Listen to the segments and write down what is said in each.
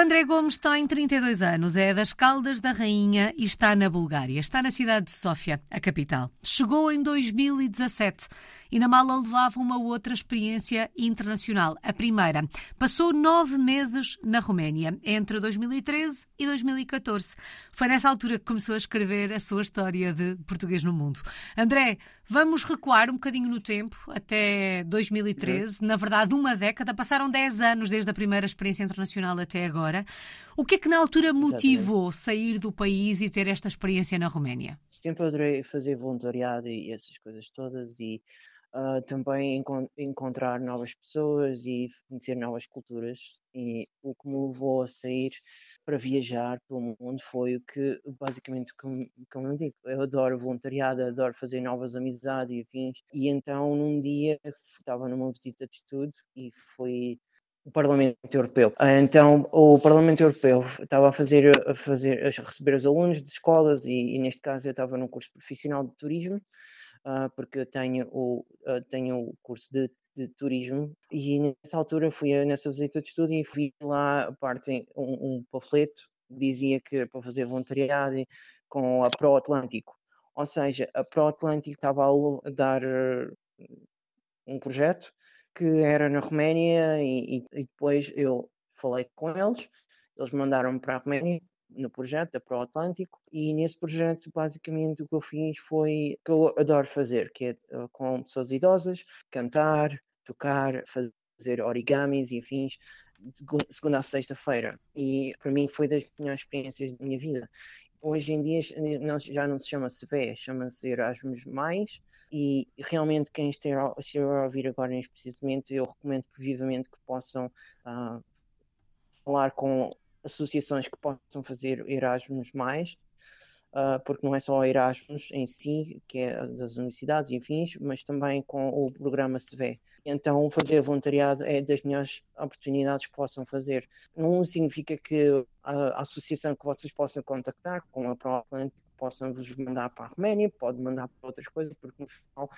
André Gomes tem 32 anos, é das Caldas da Rainha e está na Bulgária. Está na cidade de Sófia, a capital. Chegou em 2017 e na mala levava uma outra experiência internacional. A primeira. Passou nove meses na Roménia, entre 2013 e 2014. Foi nessa altura que começou a escrever a sua história de português no mundo. André, vamos recuar um bocadinho no tempo, até 2013. Na verdade, uma década. Passaram dez anos desde a primeira experiência internacional até agora. O que é que na altura motivou Exatamente. sair do país e ter esta experiência na Roménia? Sempre adorei fazer voluntariado e essas coisas todas e uh, também encont encontrar novas pessoas e conhecer novas culturas. E o que me levou a sair para viajar pelo mundo foi o que, basicamente, como, como eu digo, eu adoro voluntariado, adoro fazer novas amizades e afins. E então, num dia, estava numa visita de estudo e fui o Parlamento Europeu. Ah, então, o Parlamento Europeu estava a fazer, a fazer, a receber os alunos de escolas e, e neste caso eu estava num curso profissional de turismo porque eu tenho o, uh, tenho o curso de, de, turismo e nessa altura fui nessa visita de estudo e fui lá a parte um, um panfleto dizia que para fazer voluntariado com a Pro Atlântico. Ou seja, a Pro Atlântico estava a dar um projeto que era na Roménia e, e, depois eu falei com eles, eles mandaram-me para a Roménia no projeto da Pro Atlântico e nesse projeto basicamente o que eu fiz foi o que eu adoro fazer, que é eh, com pessoas idosas, cantar, tocar, fazer origamis e afins segunda a sexta-feira e para mim foi das melhores experiências da minha vida. Hoje em dia já não se chama CVE, chama-se Erasmus+, e realmente quem estiver a ouvir agora precisamente, eu recomendo vivamente que possam uh, falar com associações que possam fazer Erasmus mais, uh, porque não é só Erasmus em si, que é das universidades e mas também com o programa CVE. Então, fazer voluntariado é das melhores oportunidades que possam fazer. Não significa que a, associação que vocês possam contactar com a própria possam vos mandar para a Roménia, pode mandar para outras coisas, porque no final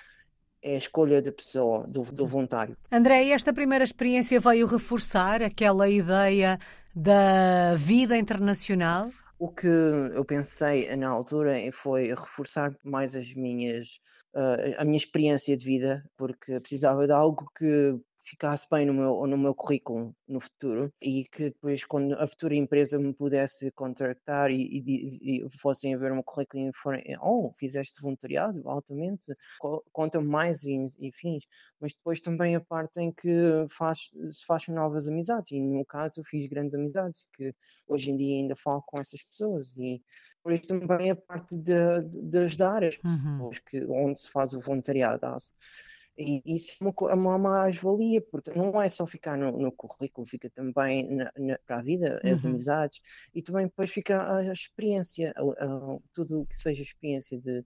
é a escolha da pessoa, do, do voluntário. André, esta primeira experiência veio reforçar aquela ideia da vida internacional? O que eu pensei na altura foi reforçar mais as minhas, uh, a minha experiência de vida, porque precisava de algo que ficasse bem no meu, no meu currículo no futuro e que depois quando a futura empresa me pudesse contactar e, e, e fossem a ver o meu currículo e forem, oh, fizeste voluntariado altamente, conta mais e, e fins, mas depois também a parte em que faz, se faz novas amizades e no meu caso eu fiz grandes amizades que hoje em dia ainda falo com essas pessoas e por isso também a parte de, de, de ajudar as uhum. pessoas uhum. que, onde se faz o voluntariado e isso é uma, é uma mais-valia, porque não é só ficar no, no currículo, fica também na, na, para a vida, as uhum. amizades, e também depois fica a, experiência, a, a, tudo que seja experiência de,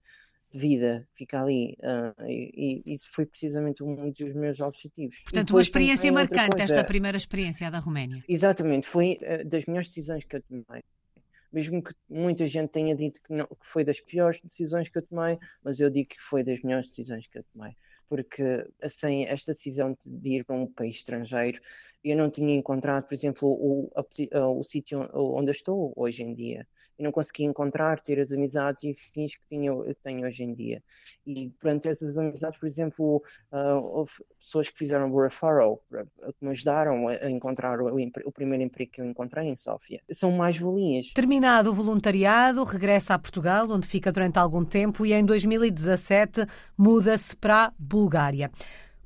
de vida fica ali uh, e, e, isso foi precisamente um dos meus objetivos. Portanto, uma experiência marcante esta primeira experiência da Roménia. Exatamente, foi uh, das melhores decisões que eu tomei. Mesmo que muita gente tenha dito que, não, que foi das piores decisões que eu tomei, mas eu digo que foi das melhores decisões que eu tomei porque assim, esta decisão de ir para um país estrangeiro, eu não tinha encontrado, por exemplo, o, o sítio onde estou hoje em dia. Eu não consegui encontrar, ter as amizades e fins que tenho, tenho hoje em dia. E durante essas amizades, por exemplo, uh, houve pessoas que fizeram o referral, que me ajudaram a encontrar o, o primeiro emprego que eu encontrei em Sófia. São mais valias. Terminado o voluntariado, regressa a Portugal, onde fica durante algum tempo, e em 2017 muda-se para Bulgária.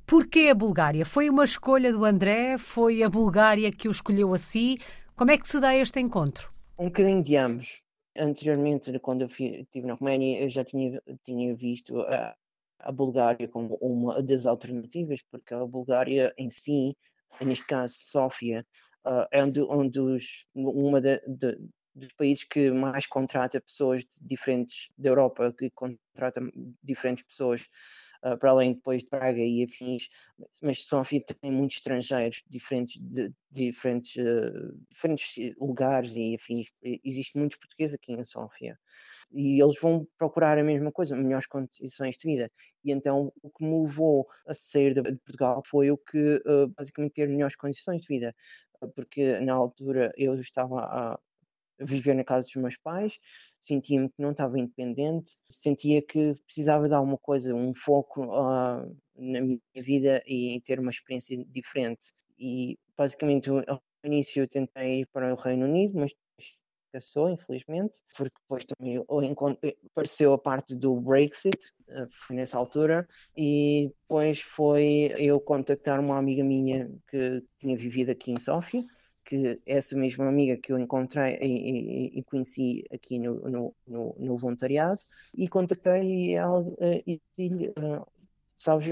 Porquê a Bulgária? Foi uma escolha do André? Foi a Bulgária que o escolheu a si? Como é que se dá este encontro? Um bocadinho de ambos. Anteriormente, quando eu estive na Roménia, eu já tinha, tinha visto a, a Bulgária como uma das alternativas, porque a Bulgária em si, neste caso Sófia, uh, é um, um dos, uma de, de, dos países que mais contrata pessoas de diferentes da Europa, que contrata diferentes pessoas uh, para além depois de Praga e afins, mas Sofia tem muitos estrangeiros, diferentes, de, diferentes, uh, diferentes lugares e afins. Existem muitos portugueses aqui em Sofia e eles vão procurar a mesma coisa, melhores condições de vida. E então o que me levou a sair de Portugal foi o que uh, basicamente ter melhores condições de vida. porque na altura eu estava a viver na casa dos meus pais, sentia-me que não estava independente, sentia que precisava de alguma coisa, um foco uh, na minha vida e ter uma experiência diferente. E basicamente ao início eu tentei ir para o Reino Unido, mas fracassou, infelizmente, porque depois também apareceu a parte do Brexit, eh, foi nessa altura, e depois foi eu contactar uma amiga minha que tinha vivido aqui em Sófia, que essa mesma amiga que eu encontrei e, e, e conheci aqui no, no, no, no, voluntariado, e contactei ela eh, e disse-lhe, uh, sabes,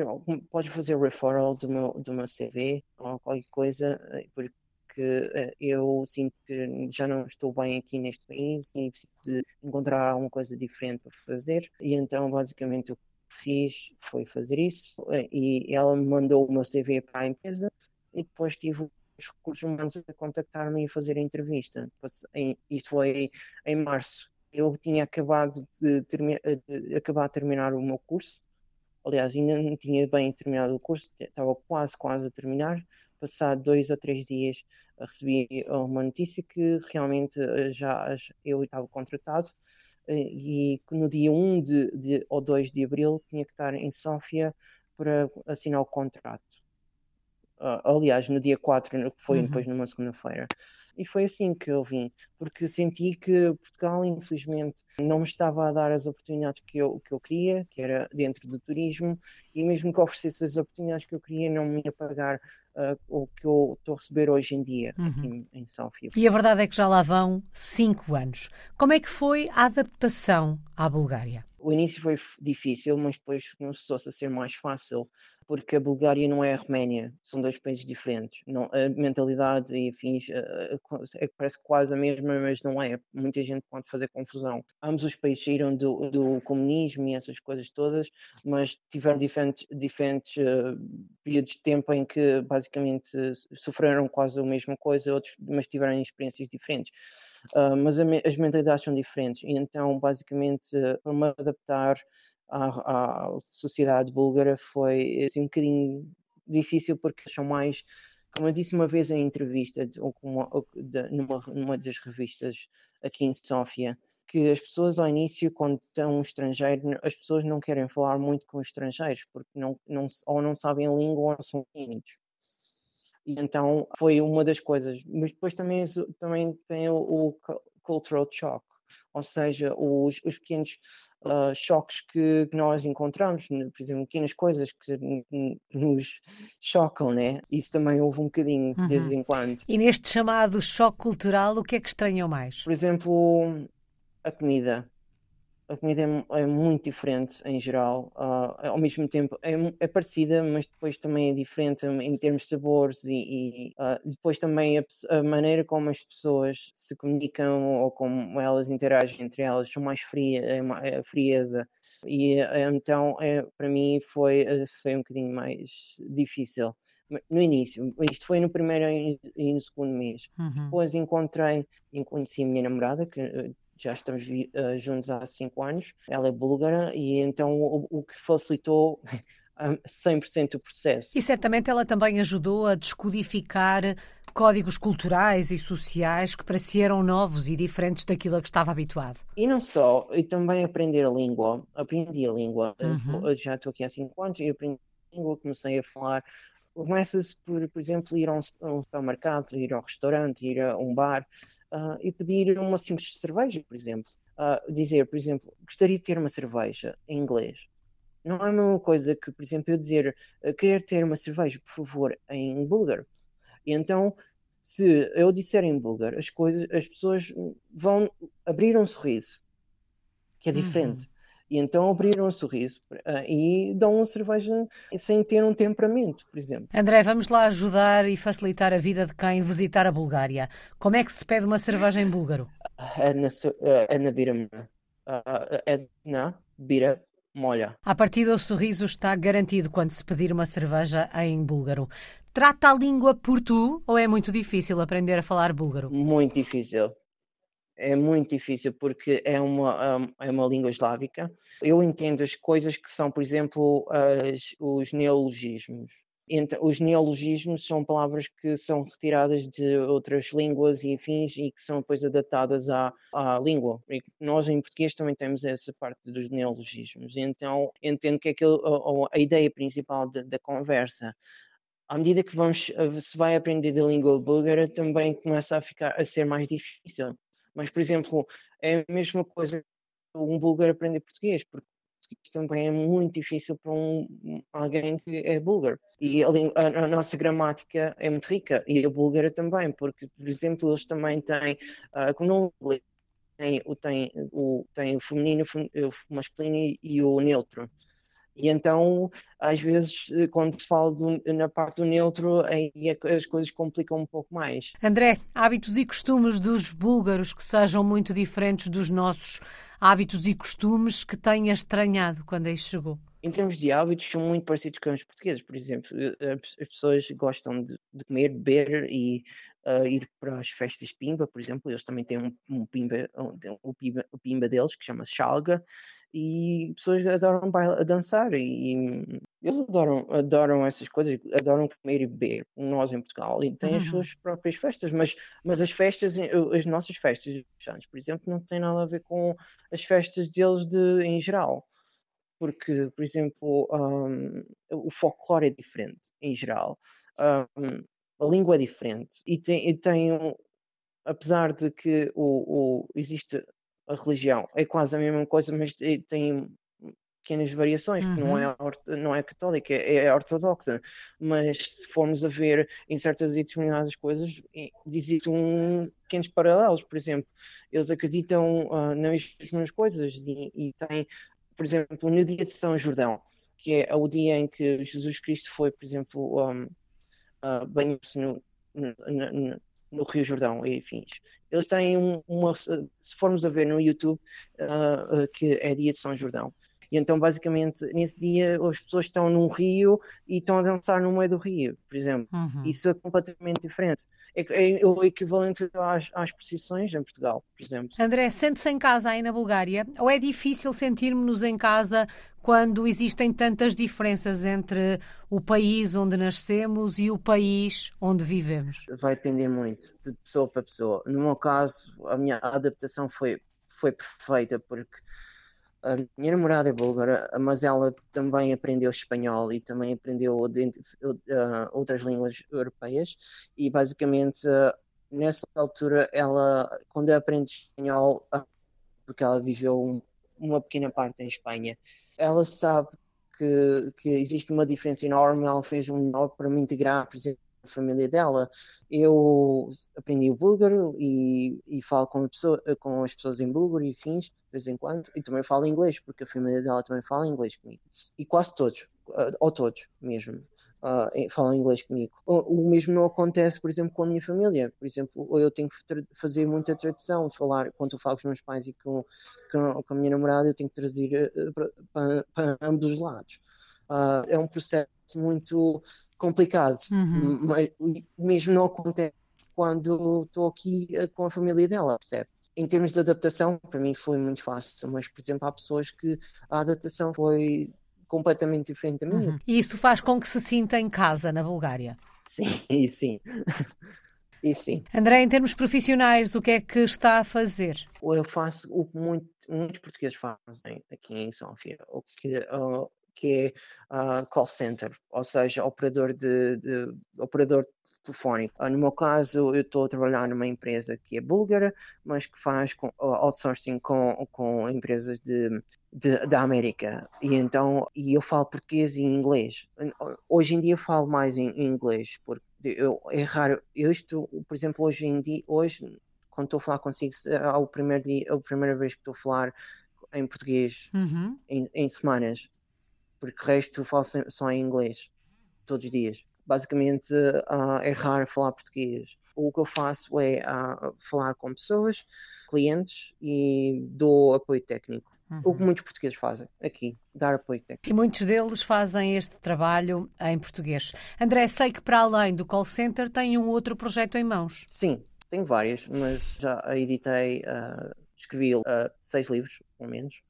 podes fazer referral do meu, do meu CV ou qualquer coisa, porque porque eh, eu sinto que já não estou bem aqui neste país e preciso de encontrar alguma coisa diferente para fazer. E então, basicamente, o que fiz foi fazer isso eh, e ela me mandou o meu CV para a empresa e depois tive os recursos humanos a contactar-me e fazer a entrevista. Isto foi em março. Eu tinha acabado de, termi de acabar de terminar o meu curso. Aliás, ainda não tinha bem terminado o curso, estava quase, quase a terminar, passado dois ou três dias, eh, recebi uma notícia que realmente eh, já eu estava contratado eh, e que no dia 1 de, de, ou 2 de abril tinha que estar em Sófia para assinar o contrato. Uh, aliás, no dia 4, que foi uhum. depois numa segunda-feira. E foi assim que eu vim, porque senti que Portugal, infelizmente, não me estava a dar as oportunidades que eu, que eu queria, que era dentro do turismo, e mesmo que oferecesse as oportunidades que eu queria, não me ia pagar uh, o que eu estou a receber hoje em dia uhum. aqui em, em Sófia. E a verdade é que já lá vão cinco anos. Como é que foi a adaptação à Bulgária? O início foi difícil, mas depois começou-se a ser mais fácil, porque a Bulgária não é a Roménia, são dois países diferentes. Não, a mentalidade e afins é, parece quase a mesma, mas não é. Muita gente pode fazer confusão. Ambos os países saíram do, do comunismo e essas coisas todas, mas tiveram diferentes, diferentes uh, períodos de tempo em que basicamente sofreram quase a mesma coisa, outros, mas tiveram experiências diferentes. Uh, mas as mentalidades são diferentes, e então, basicamente, para me adaptar à, à, sociedade búlgara foi assim, um bocadinho difícil, porque são mais, como eu disse uma vez em entrevista, ou, ou de, numa, numa das revistas aqui em Sófia, que as pessoas ao início, quando estão um estrangeiro, as pessoas não querem falar muito com os estrangeiros, porque não, não, ou não sabem a língua ou são tímidos. E então foi uma das coisas. Mas depois também, também tem o, o cultural shock, ou seja, os, os pequenos uh, choques que nós encontramos, por exemplo, pequenas coisas que nos chocam, né? Isso também houve um bocadinho uhum. de vez em quando. E neste chamado choque cultural, o que é que estranhou mais? Por exemplo, a comida a comida é, é, muito diferente em geral. Uh, ao mesmo tempo é, é, parecida, mas depois também é diferente em termos de sabores e, e uh, depois também a, a, maneira como as pessoas se comunicam ou como elas interagem entre elas são mais fria, é, é frieza. E é, então é, para mim foi, foi um bocadinho mais difícil no início, isto foi no primeiro e no segundo mês. Uhum. Depois encontrei conheci a minha namorada, que já estamos uh, juntos há cinco anos. Ela é búlgara e então o, o que facilitou 100% o processo. E certamente ela também ajudou a descodificar códigos culturais e sociais que pareceram novos e diferentes daquilo a que estava habituado. E não só, e também aprender a língua. Aprendi a língua. Uhum. Já estou aqui há cinco anos e aprendi a língua, comecei a falar. Começa-se por, por exemplo, ir a um supermercado, ir ao restaurante, ir a um bar uh, e pedir uma simples cerveja, por exemplo. Uh, dizer, por exemplo, gostaria de ter uma cerveja em inglês. Não é a mesma coisa que, por exemplo, eu dizer uh, querer ter uma cerveja, por favor, em búlgaro. E então, se eu disser em búlgaro, as, coisas, as pessoas vão abrir um sorriso, que é diferente. Uhum. E então abriram um sorriso uh, e dão uma cerveja sem ter um temperamento, por exemplo. André, vamos lá ajudar e facilitar a vida de quem visitar a Bulgária. Como é que se pede uma cerveja em búlgaro? É na, é bira, é na bira molha. A partir do sorriso está garantido quando se pedir uma cerveja em búlgaro. Trata a língua por tu ou é muito difícil aprender a falar búlgaro? Muito difícil é muito difícil porque é uma, hum, é uma língua eslávica. Eu entendo as coisas que são, por exemplo, as, os neologismos. Entre, os neologismos são palavras que são retiradas de outras línguas e afins e que são depois adaptadas à, à língua. E nós em português também temos essa parte dos neologismos. Então entendo que aquilo, a, a ideia principal de, da conversa à medida que vamos, se vai aprender a língua búlgara, também começa a ficar a ser mais difícil. Mas, por exemplo, é a mesma coisa um búlgaro aprender português, porque também é muito difícil para um, alguém que é búlgaro. E a, a, a, nossa gramática é muito rica, e a búlgara também, porque, por exemplo, eles também têm, uh, como não tem, tem, o, tem o feminino, o masculino e o neutro. E então, às vezes, eh, quando se fala do, na parte do neutro, aí é as coisas complicam um pouco mais. André, hábitos e costumes dos búlgaros que sejam muito diferentes dos nossos hábitos e costumes que tenha estranhado quando aí chegou? Em termos de hábitos, são muito parecidos com os portugueses. Por exemplo, eh, as pessoas gostam de, de comer, beber e uh, ir para as festas Pimba, por exemplo. Eles também têm um, um Pimba, um, o, Pimba, o Pimba deles, que chama-se Chalga, e pessoas adoram a dançar e, e eles adoram, adoram essas coisas, adoram comer e beber, nós em Portugal, e têm uhum. as suas próprias festas, mas, mas as festas, as nossas festas, por exemplo, não têm nada a ver com as festas deles de, em geral porque, por exemplo, um, o folclore é diferente em geral, um, a língua é diferente e tem, e tem um, apesar de que o, o, existe a religião, é quase a mesma coisa, mas tem pequenas variações, uhum. que não é, não é católica, é, é, ortodoxa, mas se formos a ver em certas e determinadas coisas, existem pequenos paralelos, por exemplo, eles acreditam uh, nas mesmas coisas e, e têm por exemplo, no dia de São Jordão, que é o dia em que Jesus Cristo foi, por exemplo, um, uh, banhar-se no, no, no, no, Rio Jordão e afins. Eles têm uma, se formos a ver no YouTube, uh, uh, que é dia de São Jordão. E então, basicamente, nesse dia, as pessoas estão num rio e estão a dançar no meio do rio, por exemplo. Uhum. Isso é completamente diferente. É, é o equivalente às, às procissões em Portugal, por exemplo. André, sente-se em casa aí na Bulgária? Ou é difícil sentirmos-nos em casa quando existem tantas diferenças entre o país onde nascemos e o país onde vivemos? Vai depender muito de pessoa para pessoa. No meu caso, a minha adaptação foi, foi perfeita porque a minha namorada é búlgara, mas ela também aprendeu espanhol e também aprendeu uh, outras línguas europeias. E basicamente uh, nessa altura ela quando aprende espanhol uh, porque ela viveu um, uma pequena parte em Espanha ela sabe que, que existe uma diferença enorme. Ela fez um melhor para me integrar por exemplo família dela. Eu aprendi o búlgaro e, e falo com, pessoa, com as pessoas em búlgaro e fins, de vez em quando, e também falo inglês, porque a família dela também fala inglês comigo. E quase todos, uh, ou todos mesmo, uh, falam inglês comigo. O, mesmo não acontece, por exemplo, com a minha família. Por exemplo, eu tenho que fazer muita tradução, falar, quando eu falo com os meus pais e com, com, com a minha namorada, eu tenho que trazer uh, para, para ambos os lados. É um processo muito complicado, uhum. mas mesmo não acontece quando estou aqui eh, com a família dela, percebe? Em termos de adaptação, para mim foi muito fácil, mas, por exemplo, há pessoas que a adaptação foi completamente diferente da minha. Uhum. E isso faz com que se sinta em casa na Bulgária? Sim, e sim. e sim. André, em termos profissionais, o que é que está a fazer? Eu faço o que muito, muitos portugueses fazem aqui em Sofia, o que uh, que é uh, call center, ou seja, operador de, de operador telefónico. Uh, no meu caso, eu estou a trabalhar numa empresa que é búlgara, mas que faz com, uh, outsourcing com, com empresas de, de, da América. E então, e eu falo português e inglês. Hoje em dia falo mais em, em inglês, porque eu, é raro. Eu estou, por exemplo, hoje em dia, hoje, quando estou a falar consigo, é o primeiro dia, é a primeira vez que estou a falar em português uhum. em, em semanas porque o resto falo só em inglês, todos os dias. Basicamente uh, é raro falar português. O que eu faço é uh, falar com pessoas, clientes e dou apoio técnico. Uhum. O que uhum. muitos portugueses fazem aqui, dar apoio técnico. E muitos deles fazem este trabalho em português. André, sei que para além do call center tem um outro projeto em mãos. Sim, tenho várias, mas já editei, uh, escrevi uh, seis livros, pelo menos.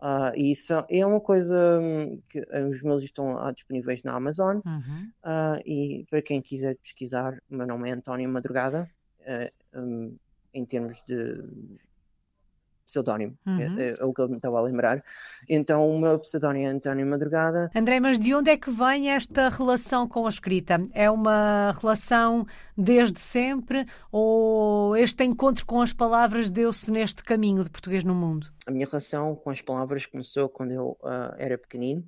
Uh, e isso é uma coisa hum, que os meus estão disponíveis na Amazon. Uhum. Uh, e para quem quiser pesquisar, o meu nome é António Madrugada. Uh, um, em termos de pseudónimo, é, uhum. é, é, o que eu me estava a lembrar. Então, o meu pseudónimo é António Madrugada. André, mas de onde é que vem esta relação com a escrita? É uma relação desde sempre ou este encontro com as palavras deu-se neste caminho de português no mundo? A minha relação com as palavras começou quando eu uh, era pequenino.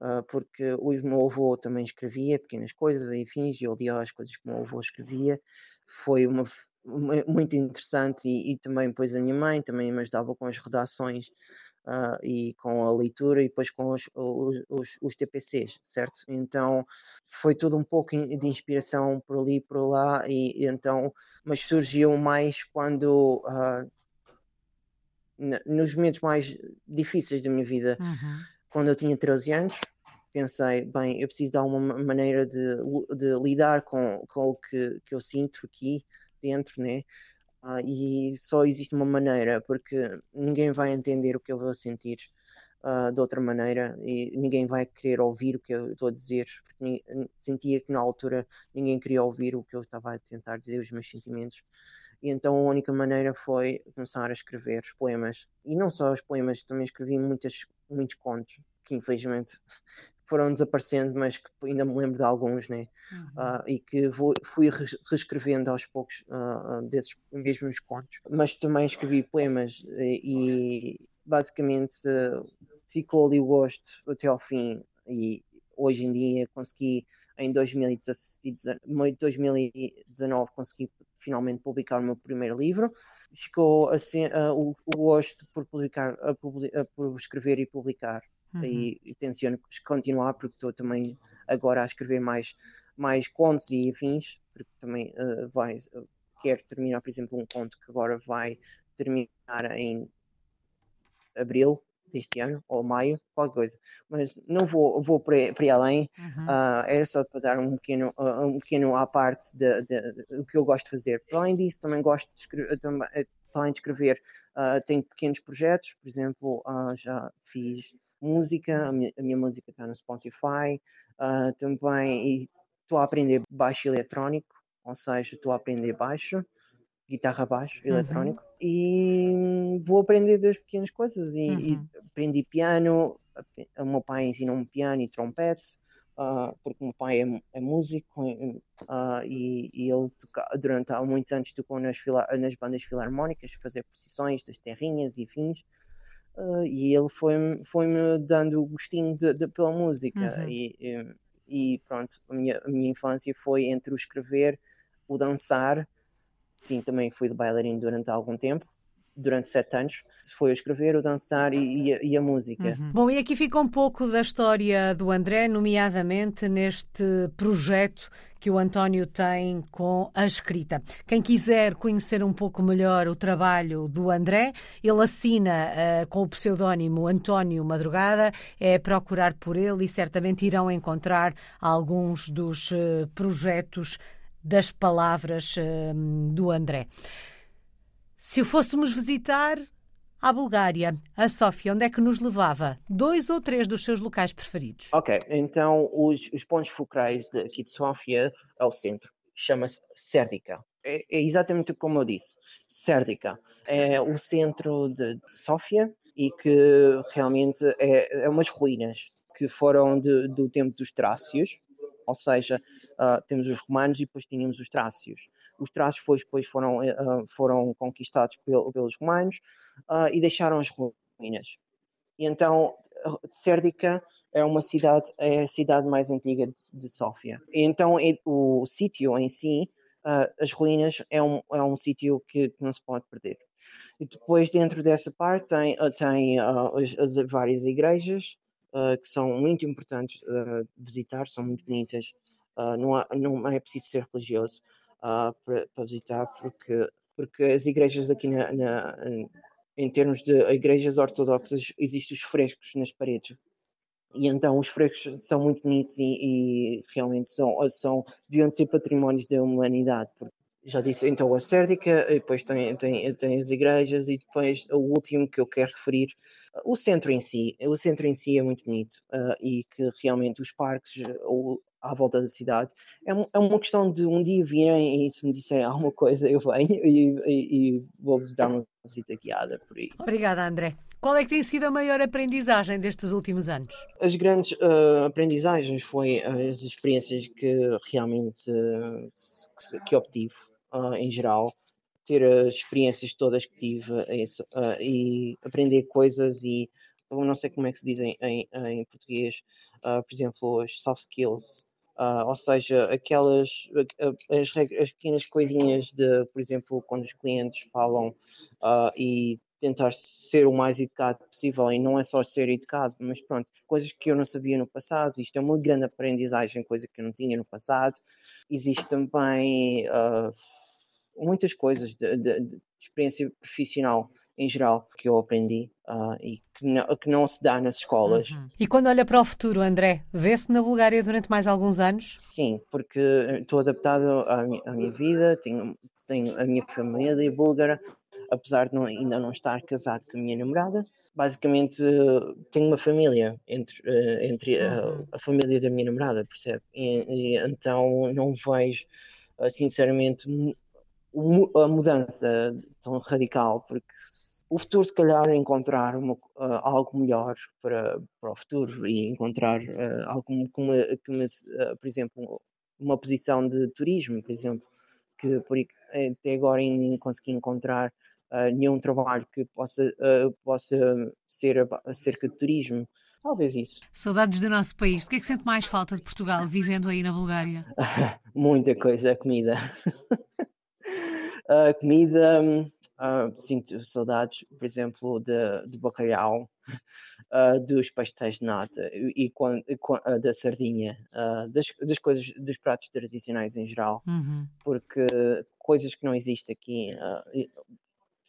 Uh, porque o meu avô também escrevia pequenas coisas, enfim, e eu odiava as coisas que o meu avô escrevia. Foi uma, muito interessante e, e, também depois a minha mãe também me ajudava com as redações uh, e com a leitura e depois com os, os, os, os, TPCs, certo? Então foi tudo um pouco de inspiração por ali por lá e, e então, mas surgiu mais quando uh, nos momentos mais difíceis da minha vida, uhum. quando eu tinha 13 anos, pensei, bem, eu preciso dar uma maneira de, de lidar com, com o que, que eu sinto aqui dentro, né? Ah, e só existe uma maneira, porque ninguém vai entender o que eu vou sentir uh, de outra maneira e ninguém vai querer ouvir o que eu estou a dizer, porque sentia que na altura ninguém queria ouvir o que eu estava a tentar dizer, os meus sentimentos. E então a única maneira foi começar a escrever poemas. E não só os poemas, também escrevi muitas, muitos contos, que infelizmente foram desaparecendo, mas que ainda me lembro de alguns, né? Uhum. Uh, e que vou, fui reescrevendo aos poucos uh, desses mesmos contos. Mas também escrevi poemas e, e basicamente uh, ficou ali o gosto até ao fim. E hoje em dia consegui, em 2019, consegui finalmente publicar o meu primeiro livro. Ficou assim o, o gosto por publicar, por escrever e publicar Uhum. E, e tenciono continuar porque estou também agora a escrever mais, mais contos e afins, porque também uh, vai, uh, quero terminar, por exemplo, um conto que agora vai terminar em abril deste ano, ou maio, qualquer coisa. Mas não vou, vou para, para além, uhum. uh, era só para dar um pequeno, uh, um pequeno à parte do que eu gosto de fazer. Para além disso, também gosto de escrever, também, para além de escrever, uh, tenho pequenos projetos, por exemplo, já fiz música, a minha, a minha música está no Spotify, uh, também estou a aprender baixo eletrónico, ou seja, estou a aprender baixo, guitarra baixo uhum. eletrónico, e vou aprender das pequenas coisas, e, uhum. e aprendi piano, o meu pai ensinou-me piano e trompete, Uh, porque o meu pai é, é músico uh, e, e, ele toca, durante há muitos anos tocou nas, nas bandas filarmónicas, fazer precisões das terrinhas e fins. Uh, e ele foi-me foi -me dando o gostinho de, de, pela música. Uhum. E, e, e, pronto, a minha, a minha infância foi entre o escrever, o dançar. Sim, também fui de bailarino durante algum tempo durante sete anos. Foi o escrever, o dançar e, e, a, e a, música. Uhum. Bom, e aqui fica um pouco da história do André, nomeadamente neste projeto que o António tem com a escrita. Quem quiser conhecer um pouco melhor o trabalho do André, ele assina uh, com o pseudónimo António Madrugada, é procurar por ele e certamente irão encontrar alguns dos uh, projetos das palavras uh, do André. Se o fôssemos visitar à Bulgária, a Sófia, onde é que nos levava? Dois ou três dos seus locais preferidos? Ok, então os, os pontos focais de, aqui de Sófia é o centro. Chama-se Serdica. É, é, exatamente como eu disse. Serdica é o centro de, de Sófia e que realmente é, é umas ruínas que foram de, do tempo dos Trácios, ou seja, uh, temos os romanos e depois tínhamos os trácios. Os trácios foi, depois foram, uh, foram conquistados pel, pelos romanos uh, e deixaram as ruínas. E então, Sérdica é uma cidade, é a cidade mais antiga de, de Sófia. E então, é, o sítio em si, as ruínas, é um, é um sítio que, que, não se pode perder. E depois, dentro dessa parte, tem, tem as, as, várias igrejas, Uh, que são muito importantes uh, visitar, são muito bonitas. Uh, não, há, não é preciso ser religioso uh, para, visitar, porque, porque as igrejas aqui na, na, em termos de igrejas ortodoxas existem os frescos nas paredes. E então os frescos são muito bonitos e, e realmente são, são, deviam ser patrimónios da humanidade, já disse, então a Sérdica, depois tem, tem, tem as igrejas e depois o último que eu quero referir, o centro em si. O centro em si é muito bonito uh, e que realmente os parques ou, à volta da cidade é, é uma questão de um dia virem e se me disserem alguma coisa eu venho e, e, e vou-vos dar uma visita guiada por aí. Obrigada, André. Qual é que tem sido a maior aprendizagem destes últimos anos? As grandes uh, aprendizagens foi as experiências que realmente uh, que, que obtive uh, em geral, ter as experiências todas que tive isso, e aprender coisas e não sei como é que se dizem em, em, português, por exemplo, as soft skills, ou seja, aquelas as, as, pequenas coisinhas de, por exemplo, quando os clientes falam e tentar ser o mais educado possível e não é só ser educado, mas pronto, coisas que eu não sabia no passado, isto é uma grande aprendizagem, coisa que eu não tinha no passado. Existe também uh, muitas coisas de, de, de, experiência profissional em geral que eu aprendi uh, e que não, que não, se dá nas escolas. Uhum. E quando olha para o futuro, André, vê-se na Bulgária durante mais alguns anos? Sim, porque estou adaptado à minha, à minha vida, tenho, tenho a minha família búlgara, apesar de não, ainda não estar casado com a minha namorada. Basicamente, tenho uma família entre, eh, entre uhum. a, a, família da minha namorada, percebe? E, e, então não vejo, eh, sinceramente, a mudança tão radical, porque o futuro, se calhar, é encontrar uma, uh, algo melhor para, para o futuro e encontrar uh, algo como, uh, por exemplo, uma posição de turismo, por exemplo, que por, até agora nem consegui encontrar nenhum trabalho que possa, possa ser acerca de turismo. Talvez isso. Saudades do nosso país. O que é que sente mais falta de Portugal vivendo aí na Bulgária? Muita coisa, a comida. a comida, uh, sinto saudades, por exemplo, de, de bacalhau, uh, dos pastéis de nata e, e uh, da sardinha, das, das coisas, dos pratos tradicionais em geral, uhum. porque coisas que não existem aqui.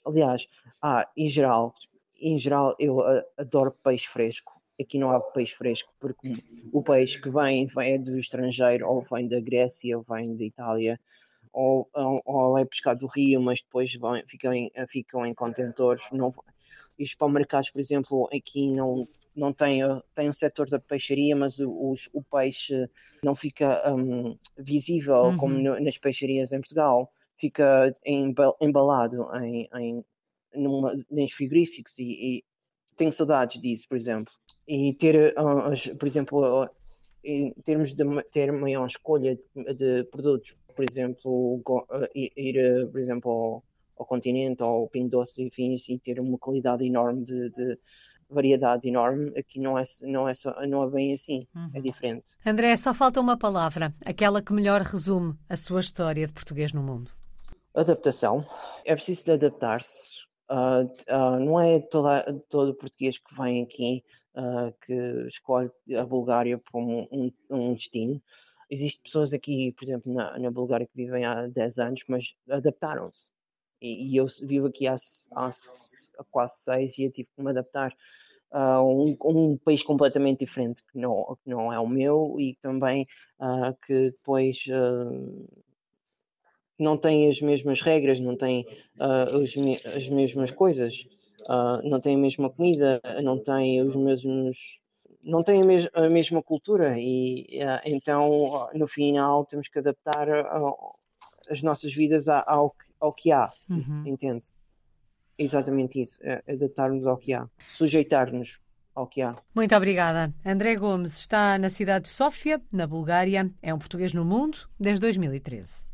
Aliás, ah, em geral, em geral eu adoro peixe fresco. Aqui não há peixe fresco, porque o peixe que vem, vem é do estrangeiro, ou vem da Grécia, ou vem da Itália, ou, ou, ou é pescado do rio, mas depois vão, ficam, em, ficam em contentores. Não, e os supermercados, por exemplo, aqui não, não tem, tem um setor da peixaria, mas o, o peixe não fica um, visível uhum. como no, nas peixarias em Portugal fica embalado em, em, numa, nos frigoríficos e, e, tenho saudades disso, por exemplo. E ter, uh, por exemplo, uh, em termos de ter maior escolha de, de produtos, por exemplo, uh, ir, por exemplo, ao, ao continente, ao Pingo Doce, enfim, e ter uma qualidade enorme de, de variedade enorme, aqui não é, não é, só, não é bem assim, é uhum. é diferente. André, só falta uma palavra, aquela que melhor resume a sua história de português no mundo. Adaptação. É preciso adaptar-se. Uh, uh, não é toda, todo português que vem aqui uh, que escolhe a Bulgária como um, um, destino. Existem pessoas aqui, por exemplo, na, na Bulgária que vivem há 10 anos, mas adaptaram-se. E, e, eu vivo aqui há, há, há quase 6 e eu tive que me adaptar a um, um, país completamente diferente que não, que não é o meu e também que depois não têm as mesmas regras, não têm uh, os, as mesmas coisas, uh, não têm a mesma comida, não têm os mesmos. Não têm a, a mesma cultura e uh, então no final temos que adaptar as nossas vidas ao, ao que há, uhum. entende? Exatamente isso, é adaptar-nos ao que há, sujeitar-nos ao que há. Muito obrigada. André Gomes está na cidade de Sófia, na Bulgária. É um português no mundo desde 2013.